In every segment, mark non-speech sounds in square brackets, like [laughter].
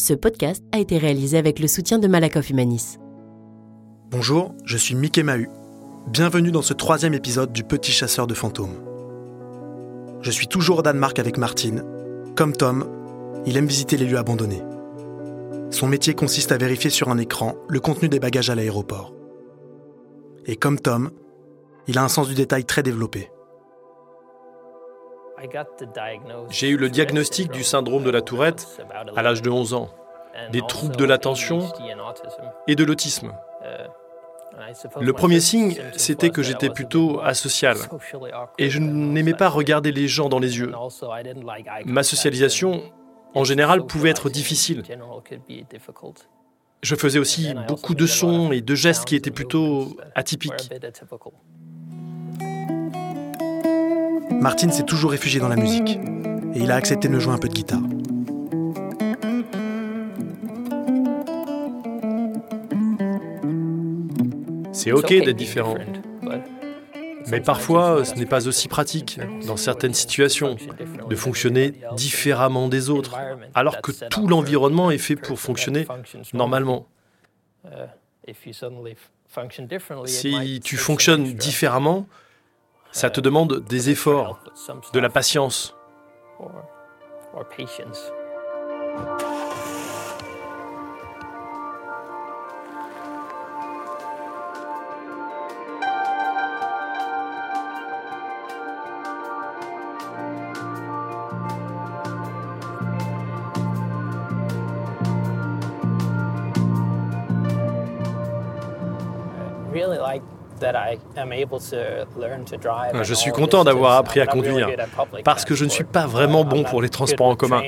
Ce podcast a été réalisé avec le soutien de Malakoff Humanis. Bonjour, je suis Mickey Mahu. Bienvenue dans ce troisième épisode du Petit chasseur de fantômes. Je suis toujours au Danemark avec Martine. Comme Tom, il aime visiter les lieux abandonnés. Son métier consiste à vérifier sur un écran le contenu des bagages à l'aéroport. Et comme Tom, il a un sens du détail très développé. J'ai eu le diagnostic du syndrome de la tourette à l'âge de 11 ans, des troubles de l'attention et de l'autisme. Le premier signe, c'était que j'étais plutôt asocial et je n'aimais pas regarder les gens dans les yeux. Ma socialisation, en général, pouvait être difficile. Je faisais aussi beaucoup de sons et de gestes qui étaient plutôt atypiques. Martin s'est toujours réfugié dans la musique et il a accepté de me jouer un peu de guitare. C'est ok d'être différent. Mais parfois, ce n'est pas aussi pratique, dans certaines situations, de fonctionner différemment des autres, alors que tout l'environnement est fait pour fonctionner normalement. Si tu fonctionnes différemment, ça te demande des efforts, de la patience. Je suis content d'avoir appris à conduire parce que je ne suis pas vraiment bon pour les transports en commun.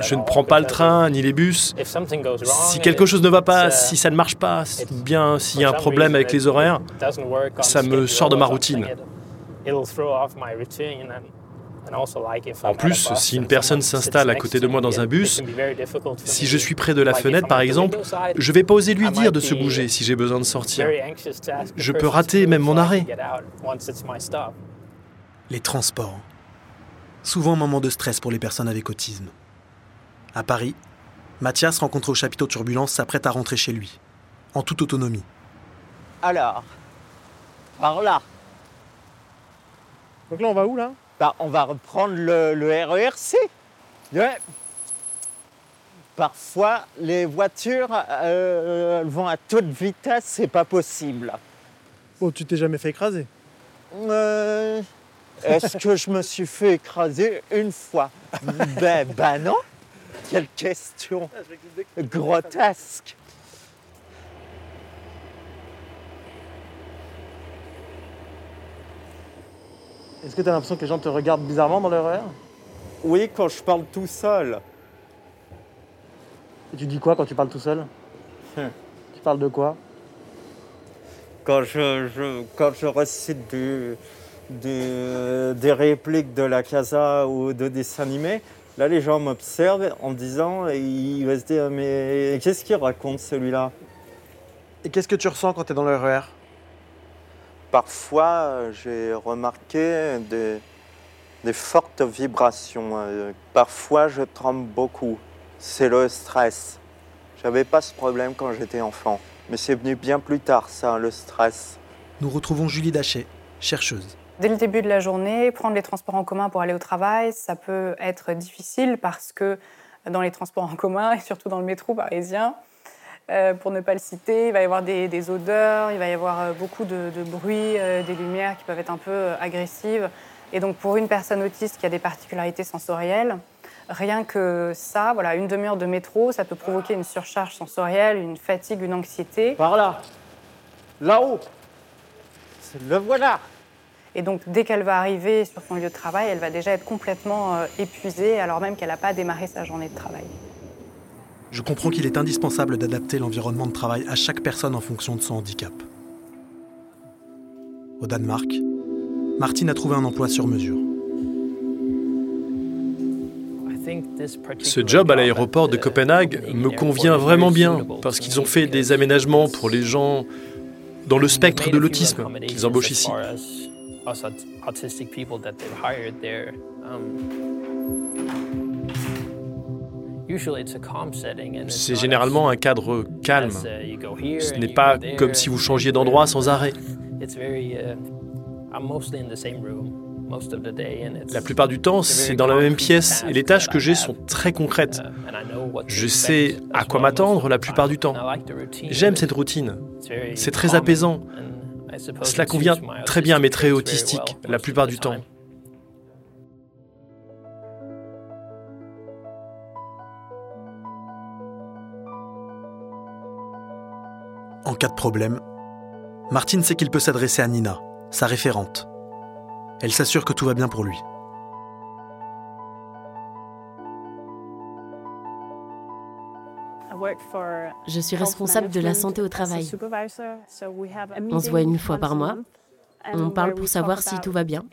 Je ne prends pas le train ni les bus. Si quelque chose ne va pas, si ça ne marche pas, bien s'il y a un problème avec les horaires, ça me sort de ma routine. En plus, si une personne s'installe à côté de moi dans un bus, si je suis près de la fenêtre par exemple, je ne vais pas oser lui dire de se bouger si j'ai besoin de sortir. Je peux rater même mon arrêt. Les transports. Souvent un moment de stress pour les personnes avec autisme. À Paris, Mathias, rencontré au chapiteau Turbulence, s'apprête à rentrer chez lui, en toute autonomie. Alors, par là. Donc là, on va où là? Bah, on va reprendre le, le RERC. Ouais. Parfois, les voitures euh, vont à toute vitesse, c'est pas possible. Oh, tu t'es jamais fait écraser? Euh, Est-ce que je me suis fait écraser une fois? [laughs] Ben, ben non. Quelle question grotesque. Est-ce que tu as l'impression que les gens te regardent bizarrement dans leur Oui, quand je parle tout seul. Et tu dis quoi quand tu parles tout seul? Hum. Tu parles de quoi? Quand je, je- quand je du- du- des répliques de la casa ou de dessins animés, là les gens m'observent en me disant, et ils vont se dire, mais qu'est-ce qu'il raconte celui-là? Et qu'est-ce que tu ressens quand tu es dans leur RER Parfois, euh, j'ai remarqué des, des fortes vibrations. euh, Parfois, je tremble beaucoup. C'est le stress. J'avais pas ce problème quand j'étais enfant. Mais c'est venu bien plus tard, ça, le stress. Nous retrouvons Julie Dachet, chercheuse. Dès le début de la journée, prendre les transports en commun pour aller au travail, ça peut être difficile parce que dans les transports en commun, [laughs] et surtout dans le métro parisien, euh, pour ne pas le citer, il va y avoir des, des odeurs, il va y avoir euh, beaucoup de, de bruit, euh, des lumières qui peuvent être un peu agressives. Et donc pour une personne autiste qui a des particularités sensorielles, rien que ça, voilà, une demi-heure de métro, ça peut provoquer une surcharge sensorielle, une fatigue, une anxiété. Par là. Là-haut. C'est- Le voilà. Et donc, dès qu'elle va arriver sur son lieu de travail, elle va déjà être complètement euh, épuisée, alors même qu'elle n'a pas démarré sa journée de travail. Je comprends qu'il est indispensable d'adapter l'environnement de travail à chaque personne en fonction de son handicap. Au Danemark, Martine a trouvé un emploi sur mesure. Ce job à l'aéroport de Copenhague me convient vraiment bien parce qu'ils ont fait des aménagements pour les gens dans le spectre de l'autisme qu'ils embauchent ici. C'est généralement un cadre calme. Ce n'est pas comme si vous changiez d'endroit sans arrêt. La plupart du temps, c'est dans la même pièce et les tâches que j'ai sont très concrètes. Je sais à quoi m'attendre la plupart du temps. J'aime cette routine. C'est très apaisant. Cela convient très bien à mes traits autistiques la plupart du temps. En cas de problème, Martine sait qu'il peut s'adresser à Nina, sa référente. Elle s'assure que tout va bien pour lui. Je suis responsable de la santé au travail. On se voit une fois par mois. On parle pour savoir si tout va bien,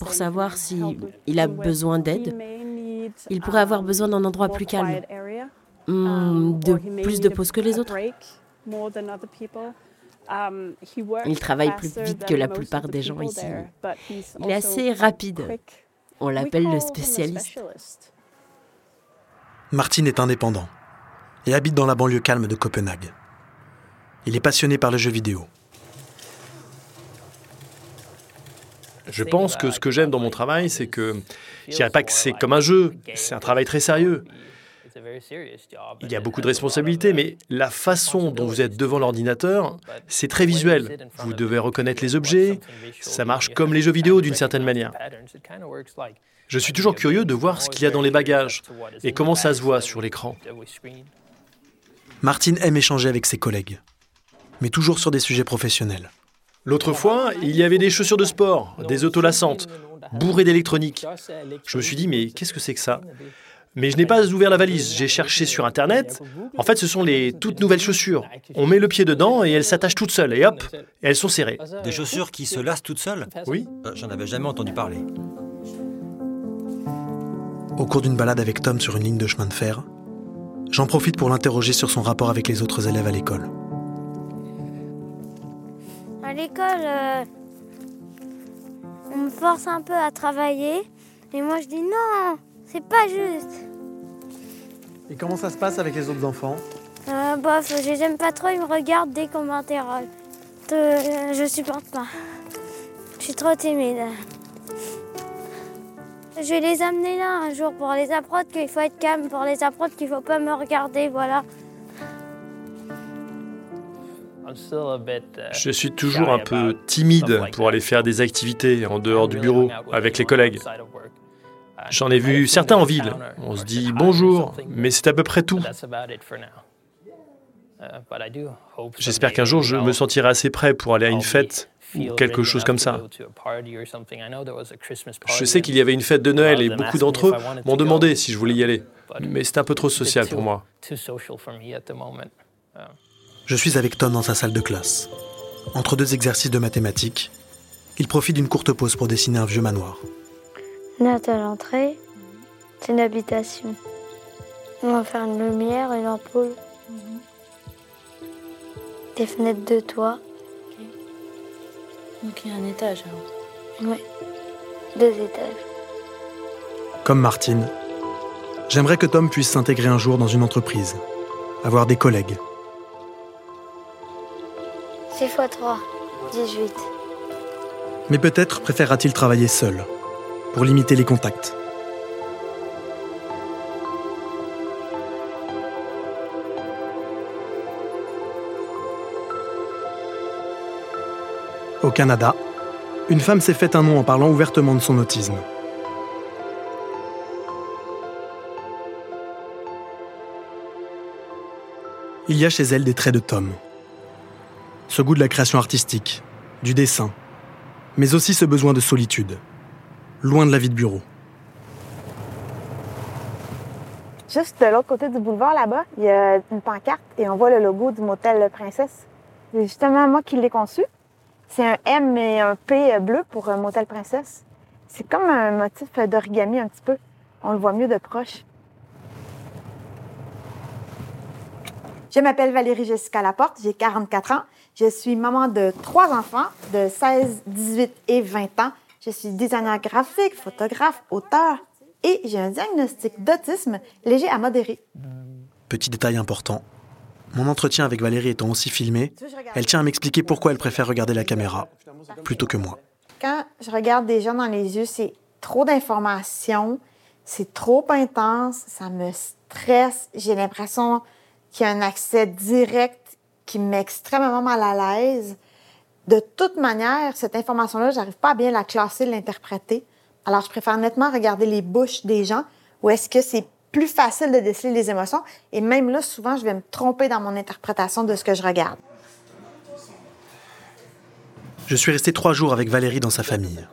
pour savoir s'il a besoin d'aide. Il pourrait avoir besoin d'un endroit plus calme, hmm, de plus de pauses que les autres. Il travaille plus vite que la plupart des gens ici. Il est assez rapide. On l'appelle le spécialiste. Martin est indépendant et habite dans la banlieue calme de Copenhague. Il est passionné par les jeux vidéo. Je pense que ce que j'aime dans mon travail, c'est que je dirais pas que c'est comme un jeu, c'est un travail très sérieux. Il y a beaucoup de responsabilités, mais la façon dont vous êtes devant l'ordinateur, c'est très visuel. Vous devez reconnaître les objets, ça marche comme les jeux vidéo d'une certaine manière. Je suis toujours curieux de voir ce qu'il y a dans les bagages et comment ça se voit sur l'écran. Martin aime échanger avec ses collègues, mais toujours sur des sujets professionnels. L'autre fois, il y avait des chaussures de sport, des autolassantes, bourrées d'électronique. Je me suis dit, mais qu'est-ce que c'est que ça mais je n'ai pas ouvert la valise. J'ai cherché sur Internet. En fait, ce sont les toutes nouvelles chaussures. On met le pied dedans et elles s'attachent toutes seules. Et hop, elles sont serrées. Des chaussures qui se lassent toutes seules Oui. Euh, j'en avais jamais entendu parler. Au cours d'une balade avec Tom sur une ligne de chemin de fer, j'en profite pour l'interroger sur son rapport avec les autres élèves à l'école. À l'école, euh, on me force un peu à travailler. Et moi, je dis non, c'est pas juste. Et comment ça se passe avec les autres enfants euh, Bof, je j'aime pas trop, ils me regardent dès qu'on m'interroge. Euh, je supporte pas. Je suis trop timide. Je vais les amener là un jour pour les apprendre qu'il faut être calme, pour les apprendre qu'il faut pas me regarder, voilà. Je suis toujours un peu timide pour aller faire des activités en dehors du bureau avec les collègues. J'en ai vu certains en ville. On se dit bonjour, mais c'est à peu près tout. J'espère qu'un jour je me sentirai assez prêt pour aller à une fête ou quelque chose comme ça. Je sais qu'il y avait une fête de Noël et beaucoup d'entre eux m'ont demandé si je voulais y aller, mais c'est un peu trop social pour moi. Je suis avec Tom dans sa salle de classe. Entre deux exercices de mathématiques, il profite d'une courte pause pour dessiner un vieux manoir. Note à l'entrée, c'est une habitation. On va faire une lumière, une ampoule. Des fenêtres de toit. Donc il y a un étage alors Oui, deux étages. Comme Martine, j'aimerais que Tom puisse s'intégrer un jour dans une entreprise, avoir des collègues. 6 x 3, 18. Mais peut-être préférera-t-il travailler seul, pour limiter les contacts. Au Canada, une femme s'est faite un nom en parlant ouvertement de son autisme. Il y a chez elle des traits de Tom. Ce goût de la création artistique, du dessin, mais aussi ce besoin de solitude, loin de la vie de bureau. Juste de l'autre côté du boulevard, là-bas, il y a une pancarte et on voit le logo du motel Princesse. C'est justement moi qui l'ai conçu. C'est un M et un P bleu pour motel Princesse. C'est comme un motif d'origami un petit peu. On le voit mieux de proche. Je m'appelle Valérie Jessica Laporte, j'ai 44 ans. Je suis maman de trois enfants de 16, 18 et 20 ans. Je suis designer graphique, photographe, auteur et j'ai un diagnostic d'autisme léger à modéré. Petit détail important. Mon entretien avec Valérie étant aussi filmé, elle tient à m'expliquer pourquoi elle préfère regarder la caméra plutôt que moi. Quand je regarde des gens dans les yeux, c'est trop d'informations, c'est trop intense, ça me stresse, j'ai l'impression qu'il y a un accès direct qui me met extrêmement mal à l'aise. De toute manière, cette information-là, j'arrive pas à bien la classer, l'interpréter. Alors, je préfère nettement regarder les bouches des gens où est-ce que c'est plus facile de déceler les émotions. Et même là, souvent, je vais me tromper dans mon interprétation de ce que je regarde. Je suis resté trois jours avec Valérie dans sa famille.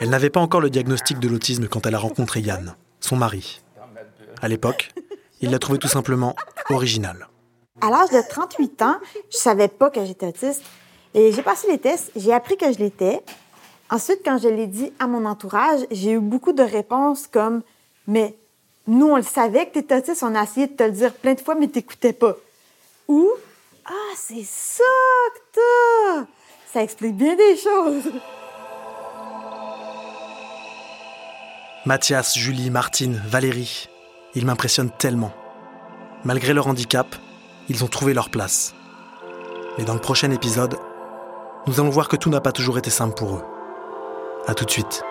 Elle n'avait pas encore le diagnostic de l'autisme quand elle a rencontré Yann, son mari. À l'époque, il l'a trouvé tout simplement original. À l'âge de 38 ans, je savais pas que j'étais autiste. Et j'ai passé les tests, j'ai appris que je l'étais. Ensuite, quand je l'ai dit à mon entourage, j'ai eu beaucoup de réponses comme Mais nous, on le savait que tu étais autiste, on a essayé de te le dire plein de fois, mais tu n'écoutais pas. Ou Ah, c'est ça que t'as! Ça explique bien des choses. Mathias, Julie, Martine, Valérie, ils m'impressionnent tellement. Malgré leur handicap, ils ont trouvé leur place. Mais dans le prochain épisode, nous allons voir que tout n'a pas toujours été simple pour eux. A tout de suite.